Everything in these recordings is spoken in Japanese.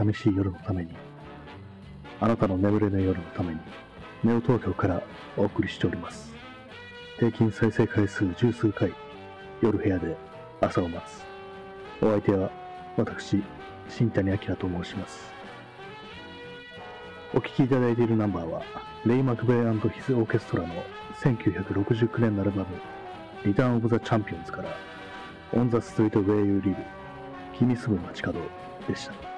寂しい夜のために、あなたの眠れない夜のために、ネオ東京からお送りしております。平均再生回数十数回、夜部屋で朝を待つ。お相手は私、新谷明と申します。お聴きいただいているナンバーは、レイ・マクベイヒズ・オーケストラの1969年のアルバム、リターン・オブ・ザ・チャンピオンズから、オン・ザ・ストリート・ウェイ・ユー・リブ、君住む街角でした。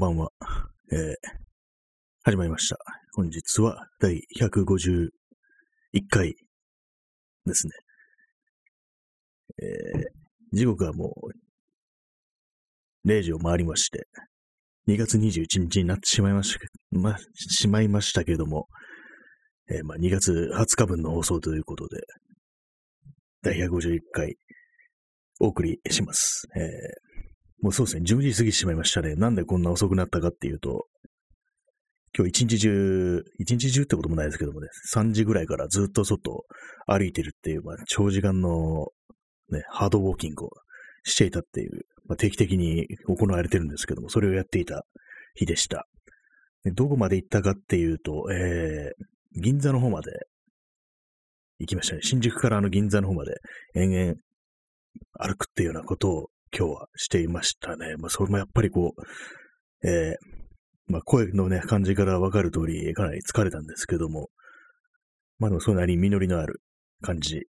んばんは。えー、始まりました。本日は第151回ですね。えー、時刻はもう0時を回りまして、2月21日になってしまいましたま、しまいましたけれども、えーまあ、2月20日分の放送ということで、第151回お送りします。えーもうそうですね、10時過ぎてしまいましたね。なんでこんな遅くなったかっていうと、今日一日中、一日中ってこともないですけどもね、3時ぐらいからずっと外歩いてるっていう、まあ、長時間の、ね、ハードウォーキングをしていたっていう、まあ、定期的に行われてるんですけども、それをやっていた日でした。でどこまで行ったかっていうと、えー、銀座の方まで行きましたね。新宿からあの銀座の方まで延々歩くっていうようなことを今日はしていましたね。まあ、それもやっぱりこう、えー、まあ、声のね、感じからわかる通り、かなり疲れたんですけども、まあでもそれなりに実りのある感じ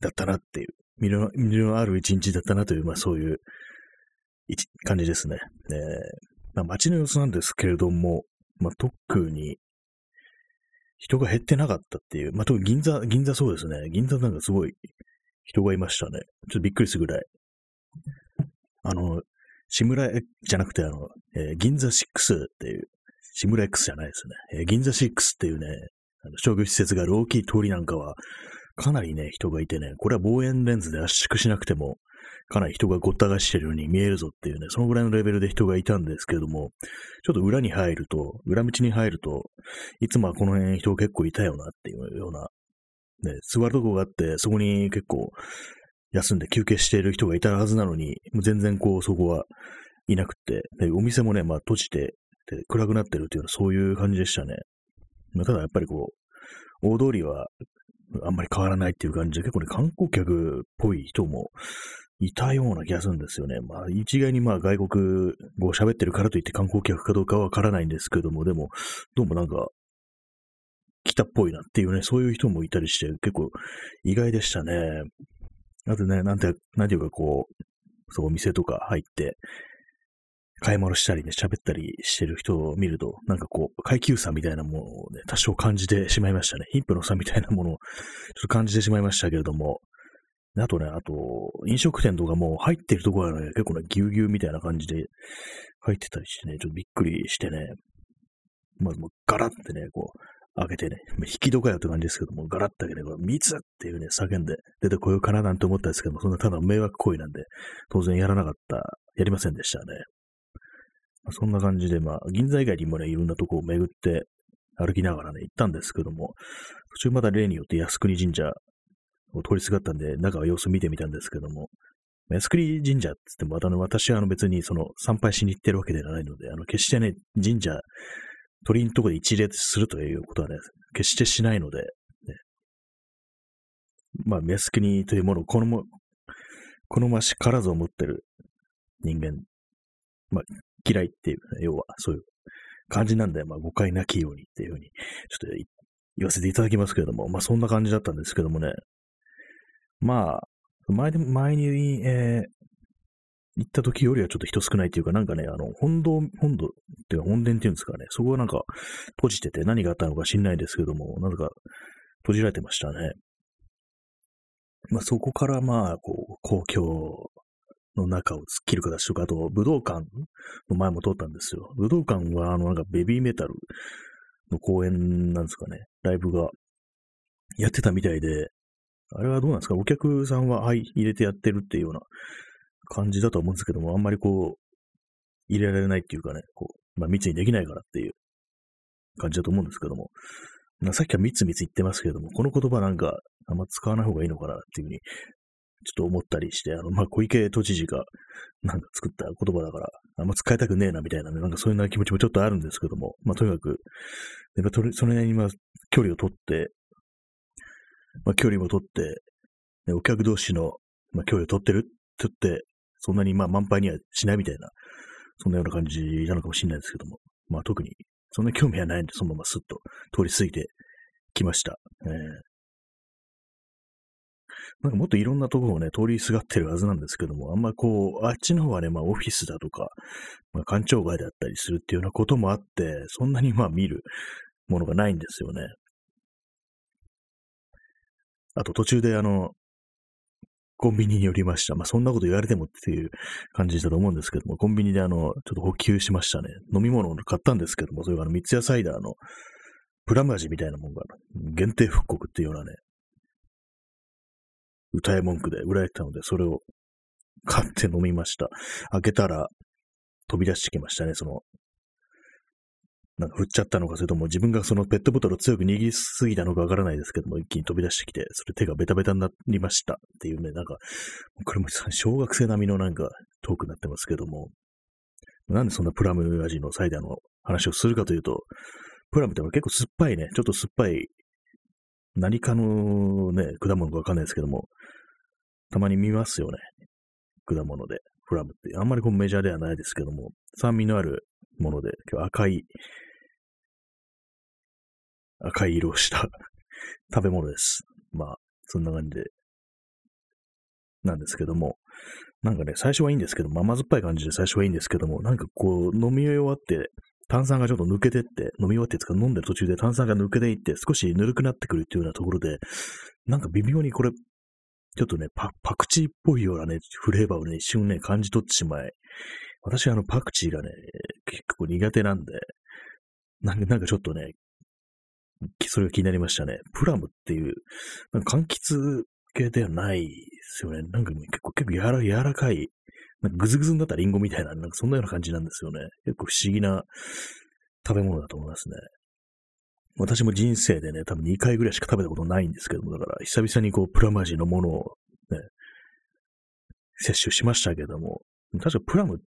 だったなっていう、実りののある一日だったなという、まあそういう感じですね。えー、まあ街の様子なんですけれども、まあ特に人が減ってなかったっていう、まあ特に銀座、銀座そうですね。銀座なんかすごい人がいましたね。ちょっとびっくりするぐらい。あの、志村じゃなくて、あの、えー銀座6っていう、志村 X じゃないですね。えー銀座6っていうね、あの商業施設がある大きい通りなんかは、かなりね、人がいてね、これは望遠レンズで圧縮しなくても、かなり人がごった返してるように見えるぞっていうね、そのぐらいのレベルで人がいたんですけれども、ちょっと裏に入ると、裏道に入ると、いつもはこの辺人結構いたよなっていうような、ね、座るとこがあって、そこに結構休んで休憩している人がいたはずなのに、もう全然こう、そこはいなくて、でお店もね、まあ閉じて、で暗くなってるっていうのそういう感じでしたね。まあただやっぱりこう、大通りはあんまり変わらないっていう感じで、結構ね、観光客っぽい人もいたような気がするんですよね。まあ一概にまあ外国語を喋ってるからといって観光客かどうかはわからないんですけども、でも、どうもなんか、来たっぽいなっていうね、そういう人もいたりして、結構意外でしたね。あとね、なんて、なんていうかこう、そう、お店とか入って、買い物したりね、喋ったりしてる人を見ると、なんかこう、階級差みたいなものをね、多少感じてしまいましたね。貧富の差みたいなものを、ちょっと感じてしまいましたけれども、あとね、あと、飲食店とかも入ってるところはね、結構ね、ぎゅうぎゅうみたいな感じで入ってたりしてね、ちょっとびっくりしてね、まずもうガラってね、こう、開けてね、引き戸かよって感じですけども、ガラッと開けて、密っていうね、叫んで出てこようかななんて思ったんですけども、そんなただ迷惑行為なんで、当然やらなかった、やりませんでしたね。まあそんな感じで、まあ、銀座以外にもね、いろんなとこを巡って歩きながらね、行ったんですけども、途中まだ例によって靖国神社を通りすがったんで、中は様子見てみたんですけども、安栗神社って言っても、私はあの別にその参拝しに行ってるわけではないので、あの、決してね、神社、鳥のとこで一礼するということはね、決してしないので、ね、まあ、安国というものを好ま、好ましからずを持ってる人間、まあ、嫌いっていう、ね、要は、そういう感じなんで、まあ、誤解なきようにっていうふうに、ちょっと言わせていただきますけれども、まあ、そんな感じだったんですけどもね、まあ、前で、前に、えー、行った時よりはちょっと人少ないっていうか、なんかね、あの、本堂、本堂っていうか本殿っていうんですかね、そこはなんか閉じてて何があったのか知んないですけども、なんか閉じられてましたね。まあそこからまあ、こう、公共の中を突っ切る形とか、あと武道館の前も通ったんですよ。武道館はあのなんかベビーメタルの公演なんですかね、ライブがやってたみたいで、あれはどうなんですか？お客さんは入れてやってるっていうような感じだと思うんですけども、あんまりこう、入れられないっていうかね、こう、まあ密にできないからっていう感じだと思うんですけども、まあ、さっきから密密言ってますけども、この言葉なんかあんま使わない方がいいのかなっていうふうに、ちょっと思ったりして、あの、まあ、小池都知事がなんか作った言葉だから、あんま使いたくねえなみたいなね、なんかそういうような気持ちもちょっとあるんですけども、まあ、とにかく、やっぱそれなりにまあ距離を取って、まあ、距離も取って、ね、お客同士の、まあ、距離を取ってるって言って、そんなにまあ満杯にはしないみたいな、そんなような感じなのかもしれないですけども、まあ特にそんな興味はないんで、そのままスッと通り過ぎてきました。えー、なんかもっといろんなところをね、通りすがってるはずなんですけども、あんまこう、あっちの方はね、まあオフィスだとか、まあ官庁街だったりするっていうようなこともあって、そんなにまあ見るものがないんですよね。あと途中であの、コンビニに寄りました。まあ、そんなこと言われてもっていう感じだと思うんですけども、コンビニであの、ちょっと補給しましたね。飲み物を買ったんですけども、それがあの、三ツ矢サイダーのプラム味みたいなもんが、限定復刻っていうようなね、歌い文句で売られてたので、それを買って飲みました。開けたら、飛び出してきましたね、その、なんか振っちゃったのか、それとも自分がそのペットボトルを強く握りすぎたのかわからないですけども、一気に飛び出してきて、それ手がベタベタになりましたっていうね、なんか、これも小学生並みのなんかトークになってますけども、なんでそんなプラム味のサイダーの話をするかというと、プラムって結構酸っぱいね、ちょっと酸っぱい、何かのね、果物かわかんないですけども、たまに見ますよね。果物で、プラムって。あんまりこうメジャーではないですけども、酸味のあるもので、今日赤い赤い色をした 食べ物です。まあ、そんな感じで、なんですけども、なんかね、最初はいいんですけども、甘酸っぱい感じで最初はいいんですけども、なんかこう、飲み終わって、炭酸がちょっと抜けてって、飲み終わってつか飲んでる途中で炭酸が抜けていって、少しぬるくなってくるっていうようなところで、なんか微妙にこれ、ちょっとね、パパクチーっぽいようなね、フレーバーをね、一瞬ね、感じ取ってしまい、私はあのパクチーがね、結構苦手なんで、なんかちょっとね、それが気になりましたね。プラムっていう、なんか柑橘系ではないですよね。なんか結構、結構柔ら柔らかい、なんかグズグズになったリンゴみたいな、なんかそんなような感じなんですよね。結構不思議な食べ物だと思いますね。私も人生でね、多分2回ぐらいしか食べたことないんですけども、だから久々にこう、プラム味のものをね、摂取しましたけども、確かプラムっ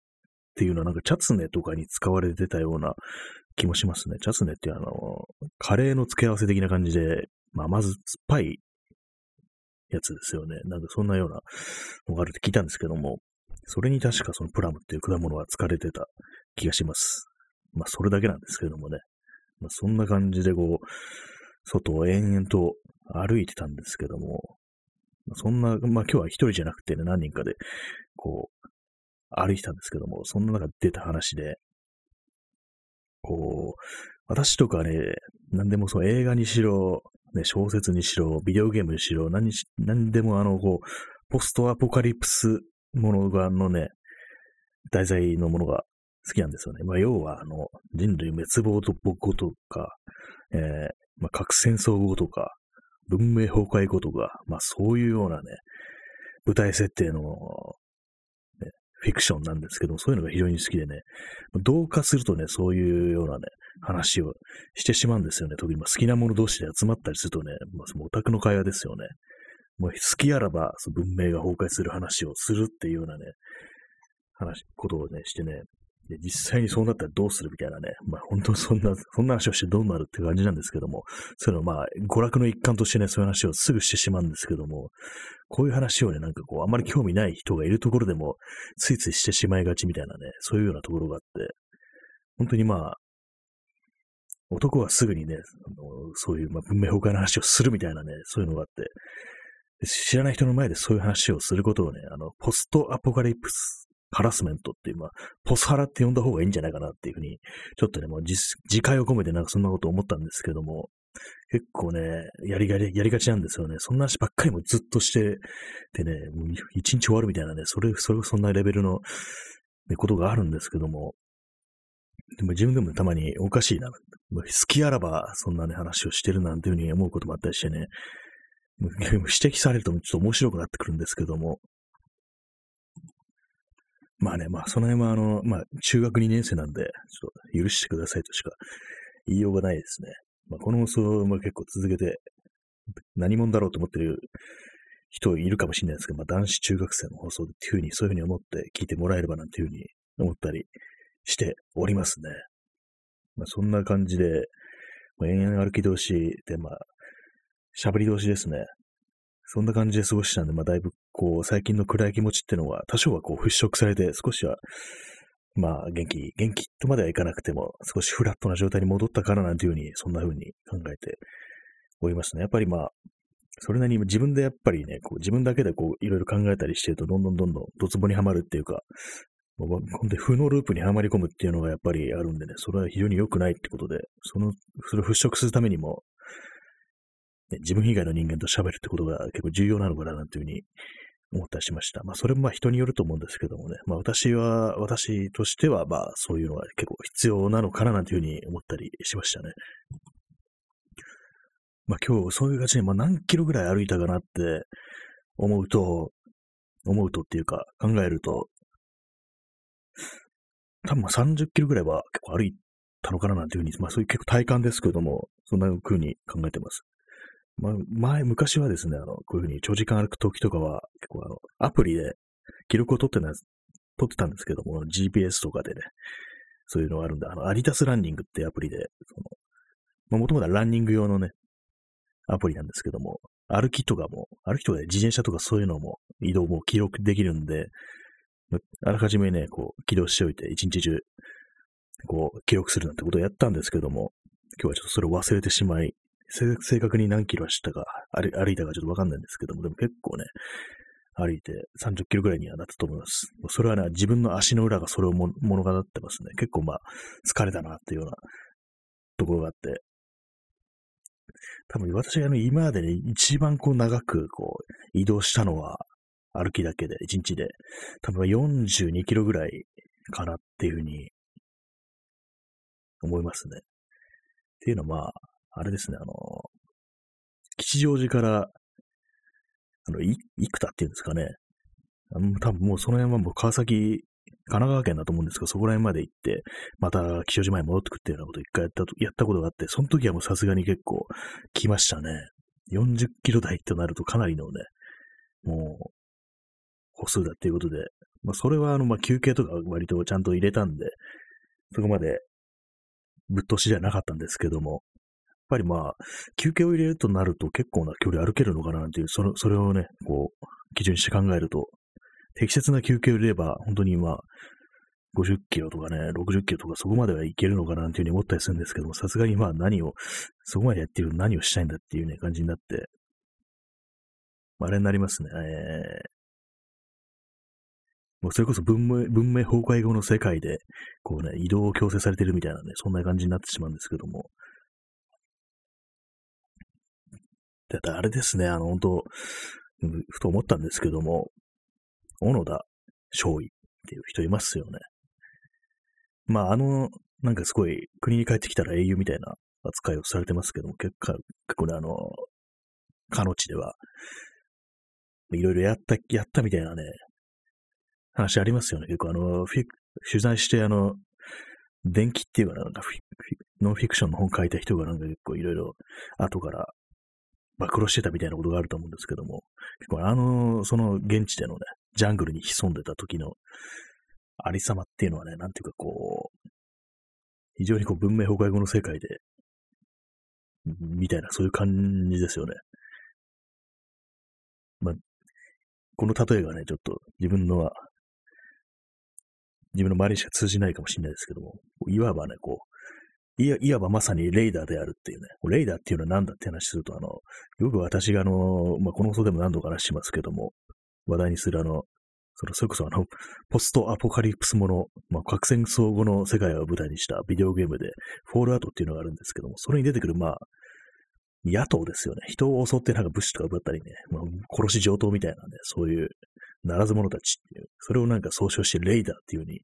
ていうのはなんかチャツネとかに使われてたような気もしますね。チャツネってあの、カレーの付け合わせ的な感じで、まあ、まず酸っぱいやつですよね。なんかそんなようなのがあるって聞いたんですけども、それに確かそのプラムっていう果物は疲れてた気がします。まあ、それだけなんですけどもね。まあ、そんな感じでこう、外を延々と歩いてたんですけども、そんな、まあ今日は一人じゃなくてね、何人かで、こう、歩いてたんですけども、そんな中出た話で、こう、私とかね、何でもそう映画にしろ、ね、小説にしろ、ビデオゲームにしろ、何し、何でもあの、こう、ポストアポカリプスものがのね、題材のものが好きなんですよね。まあ、要は、あの、人類滅亡後とか、えー、まあ、核戦争後とか、文明崩壊後とか、まあ、そういうようなね、舞台設定のフィクションなんですけどそういうのが非常に好きでね、同化するとね、そういうようなね、話をしてしまうんですよね。特に好きなもの同士で集まったりするとね、まあ、そのオタクの会話ですよね。もう好きあらば、その文明が崩壊する話をするっていうようなね、話、ことをね、してね、で、実際にそうなったらどうするみたいなね、まあ本当そんな、そんな話をしてどうなるって感じなんですけども、そういうのまあ、娯楽の一環としてね、そういう話をすぐしてしまうんですけども、こういう話をね、なんかこう、あんまり興味ない人がいるところでも、ついついしてしまいがちみたいなね、そういうようなところがあって、本当にまあ、男はすぐにね、あのそういう、まあ、文明崩壊の話をするみたいなね、そういうのがあって、知らない人の前でそういう話をすることをね、あの、ポストアポカリプスハラスメントっていう、まあ、ポスハラって呼んだ方がいいんじゃないかなっていうふうに、ちょっとね、もう自戒を込めてなんかそんなこと思ったんですけども、結構ね、やりがり、やりがちなんですよね。そんな話ばっかりもずっとして、てね、一日終わるみたいなね、それ、それ、そんなレベルの、ね、ことがあるんですけども、でも自分でもたまにおかしいな。好きあらばそんなね、話をしてるなんていうふうに思うこともあったりしてね、指摘されるとちょっと面白くなってくるんですけども、まあね、まあその辺はあの、まあ中学2年生なんで、ちょっと許してくださいとしか言いようがないですね。まあこの放送も結構続けて何者だろうと思ってる人いるかもしれないですけど、まあ男子中学生の放送でっていうふうにそういうふうに思って聞いてもらえればなんていうふうに思ったりしておりますね。まあ、そんな感じで、まあ、延々歩き通しで、まあ、喋り通しですね。そんな感じで過ごしたんで、まあ、だいぶ、こう、最近の暗い気持ちっていうのは、多少はこう、払拭されて、少しは、まあ、元気、元気とまではいかなくても、少しフラットな状態に戻ったからなんていうふうに、そんなふうに考えておりますね。やっぱりまあ、それなりに自分でやっぱりね、こう自分だけでこういろいろ考えたりしてると、どんどんどんどんドツボにはまるっていうか、もう本当に負のループにはまり込むっていうのがやっぱりあるんでね、それは非常に良くないってことで、その、それを払拭するためにも、ね、自分以外の人間と喋るってことが結構重要なのかななんていうふうに思ったりしました。まあそれもまあ人によると思うんですけどもね、まあ私は、私としてはまあそういうのは結構必要なのかななんていうふうに思ったりしましたね。まあ今日そういう感じで、まあ何キロぐらい歩いたかなって思うと、思うとっていうか考えると、多分まあ30キロぐらいは結構歩いたのかななんていうふうに、まあそういう結構体感ですけども、そんな風に考えてます。ま、前、昔はですね、あの、こういうふうに長時間歩く時とかは、結構あの、アプリで記録を取ってた、取ってたんですけども、GPS とかでね、そういうのがあるんで、あの、アディタスランニングってアプリで、その、ま、もともとはランニング用のね、アプリなんですけども、歩きとかも、歩きとかで自転車とかそういうのも移動も記録できるんで、あらかじめね、こう、起動しておいて、一日中、こう、記録するなんてことをやったんですけども、今日はちょっとそれを忘れてしまい、正確に何キロ走ったか、歩いたかちょっとわかんないんですけども、でも結構ね、歩いて30キロぐらいにはなったと思います。それはね、自分の足の裏がそれを物語ってますね。結構まあ、疲れたなっていうようなところがあって、多分私があの今までね、一番こう長くこう移動したのは、歩きだけで、1日で、多分42キロぐらいかなっていうふうに思いますね。っていうのは、まあ、あれですね、あの、吉祥寺から、あの、い、生田っていうんですかね。あの多分もうその辺はもう川崎、神奈川県だと思うんですけど、そこら辺まで行って、また吉祥寺前に戻ってくっていうようなことを一回やったとやったことがあって、その時はもうさすがに結構来ましたね。40キロ台となるとかなりのね、もう歩数だっていうことで、まあ、それはあの、まあ、休憩とか割とちゃんと入れたんで、そこまでぶっ通しじゃなかったんですけども、っぱりまあ、休憩を入れるとなると結構な距離歩けるのかなっていう、その、それをね、こう、基準にして考えると、適切な休憩を入れれば、本当にまあ、50キロとかね、60キロとかそこまではいけるのかなっていうふうに思ったりするんですけども、さすがにまあ何を、そこまでやってる何をしたいんだっていうね、感じになって、あれになりますね。えもうそれこそ文明、文明崩壊後の世界で、こうね、移動を強制されてるみたいなね、そんな感じになってしまうんですけども。だあれですね、あの、本当ふと思ったんですけども、小野田勝尉っていう人いますよね。まあ、あの、なんかすごい国に帰ってきたら英雄みたいな扱いをされてますけども、結構、結構ね、あの、かの地では、いろいろやった、やったみたいなね、話ありますよね。結構あの、取材してあの、電気っていうかな、んかノンフィクションの本書いた人がなんか結構いろいろ後から暴露してたみたいなことがあると思うんですけども、結構あの、その現地でのね、ジャングルに潜んでた時のありさまっていうのはね、なんていうかこう、非常にこう文明崩壊後の世界で、みたいな、そういう感じですよね。まあ、この例えがね、ちょっと自分のは、自分の周りにしか通じないかもしれないですけども、いわばね、こう、いやいわばまさにレイダーであるっていうね、レイダーっていうのは何だって話すると、あの、よく私があの、まあ、この放送でも何度か話しますけども、話題にするあの、その、それこそあの、ポストアポカリプスもの、まあ、核戦争後の世界を舞台にしたビデオゲームで、フォールアウトっていうのがあるんですけども、それに出てくる、まあ、野党ですよね。人を襲ってなんか物資とか奪ったりね、まあ、殺し上等みたいなね、そういう、ならず者たちっていう、それをなんか総称してレイダーっていう風に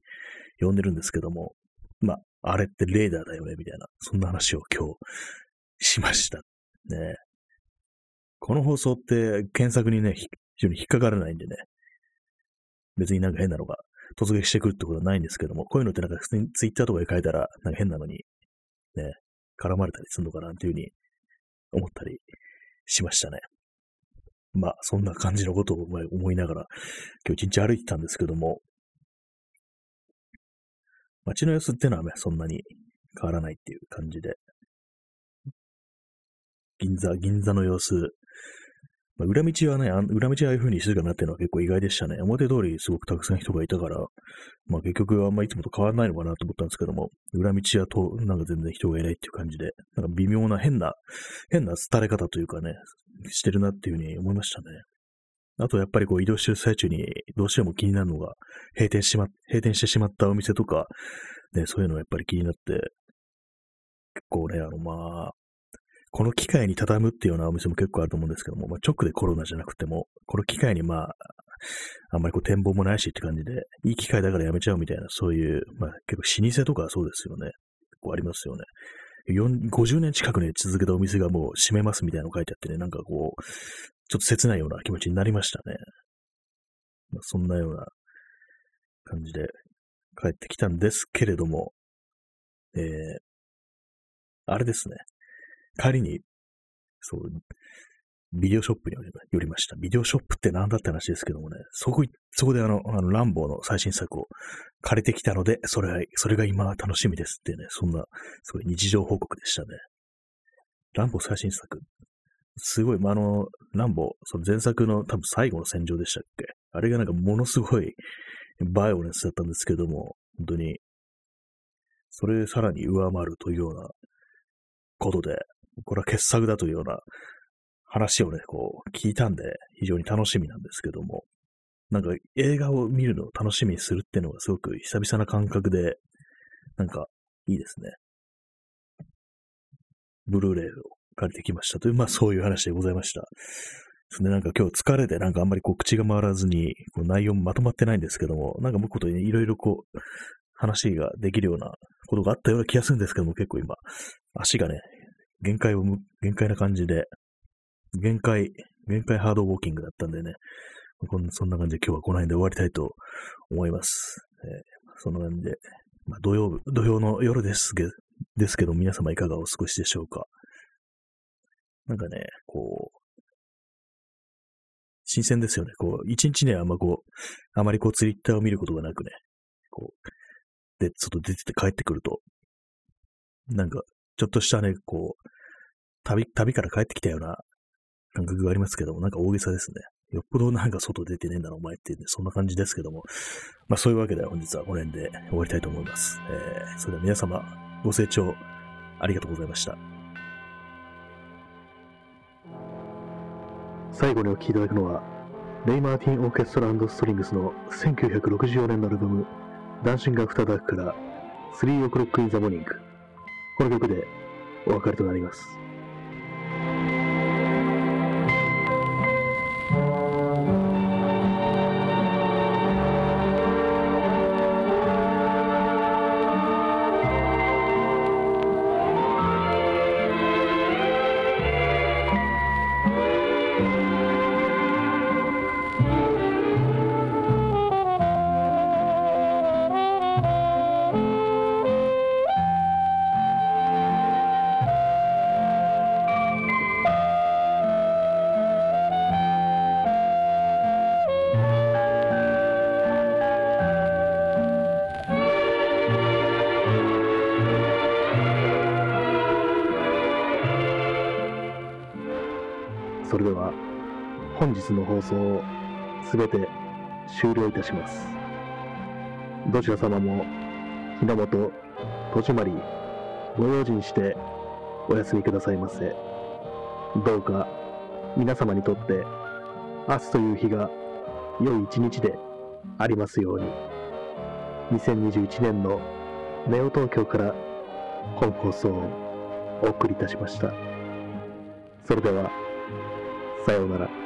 呼んでるんですけども、まあ、あれってレーダーだよね、みたいな、そんな話を今日しました。ね。この放送って検索にね、非常に引っかからないんでね、別になんか変なのが突撃してくるってことはないんですけども、こういうのってなんか普通にツイッターとかで書いたら、なんか変なのに、ね、絡まれたりするのかなっていうふうに思ったりしましたね。まあ、そんな感じのことを思いながら、今日一日歩いてたんですけども、街の様子ってのはね、そんなに変わらないっていう感じで、銀座、銀座の様子、まあ、裏道はね、裏道はああいう風に静かになってるのは結構意外でしたね。表通りすごくたくさん人がいたから、まあ結局あんまいつもと変わらないのかなと思ったんですけども、裏道はと、なんか全然人がいないっていう感じで、なんか微妙な変な、変な廃れ方というかね、してるなっていう風に思いましたね。あとやっぱりこう移動してる最中にどうしても気になるのが、閉店しま、閉店してしまったお店とか、ね、そういうのがやっぱり気になって、結構ね、あのまあ、この機会に畳むっていうようなお店も結構あると思うんですけども、まあ、直でコロナじゃなくても、この機会にまあ、あんまりこう展望もないしって感じで、いい機会だからやめちゃうみたいな、そういう、まあ結構老舗とかそうですよね。こうありますよね。50年近くね、続けたお店がもう閉めますみたいなの書いてあってね、なんかこう、ちょっと切ないような気持ちになりましたね。まあ、そんなような感じで帰ってきたんですけれども、えー、あれですね。帰りに、そう、ビデオショップに寄りました。ビデオショップって何だって話ですけどもね、そこ、そこであの、あの、ランボーの最新作を借りてきたので、それは、それが今楽しみですってね、そんな、すごい日常報告でしたね。ランボー最新作。すごい、まあ、あの、ランボ、その前作の多分最後の戦場でしたっけ？あれがなんかものすごいバイオレンスだったんですけども、本当に、それさらに上回るというようなことで、これは傑作だというような話をね、こう、聞いたんで、非常に楽しみなんですけども、なんか映画を見るのを楽しみにするっていうのがすごく久々な感覚で、なんかいいですね。ブルーレイを。借りてきましたという、まあそういう話でございました。それでなんか今日疲れてなんかあんまりこう口が回らずに、こう内容もまとまってないんですけども、なんか向くことにいろいろこう、話ができるようなことがあったような気がするんですけども、結構今、足がね、限界を、限界な感じで、限界、限界ハードウォーキングだったんでね、こんそんな感じで今日はこの辺で終わりたいと思います。えー、そんな感じで、まあ、土曜日土曜の夜ですけですけど、皆様いかがお過ごしでしょうか。なんかね、こう、新鮮ですよね。こう、一日ね、あんまこう、あまりこう、ツイッターを見ることがなくね、こう、で、外出てて帰ってくると、なんか、ちょっとしたね、こう、旅、旅から帰ってきたような感覚がありますけども、なんか大げさですね。よっぽどなんか外出てねえんだな、お前っていうね、そんな感じですけども。まあそういうわけで本日はこの辺で終わりたいと思います。えー、それでは皆様、ご清聴ありがとうございました。最後にお聴きいただくのは、レイ・マーティン・オーケストラストリングスの1964年のアルバム、Dancing After Dark から、3 O'Clock in the Morning この曲でお別れとなります。本日の放送をすべて終了いたします。どちら様も日の本、戸締まり、ご用心してお休みくださいませ。どうか皆様にとって明日という日が良い一日でありますように。2021年のネオ東京から本放送をお送りいたしました。それでは、さようなら。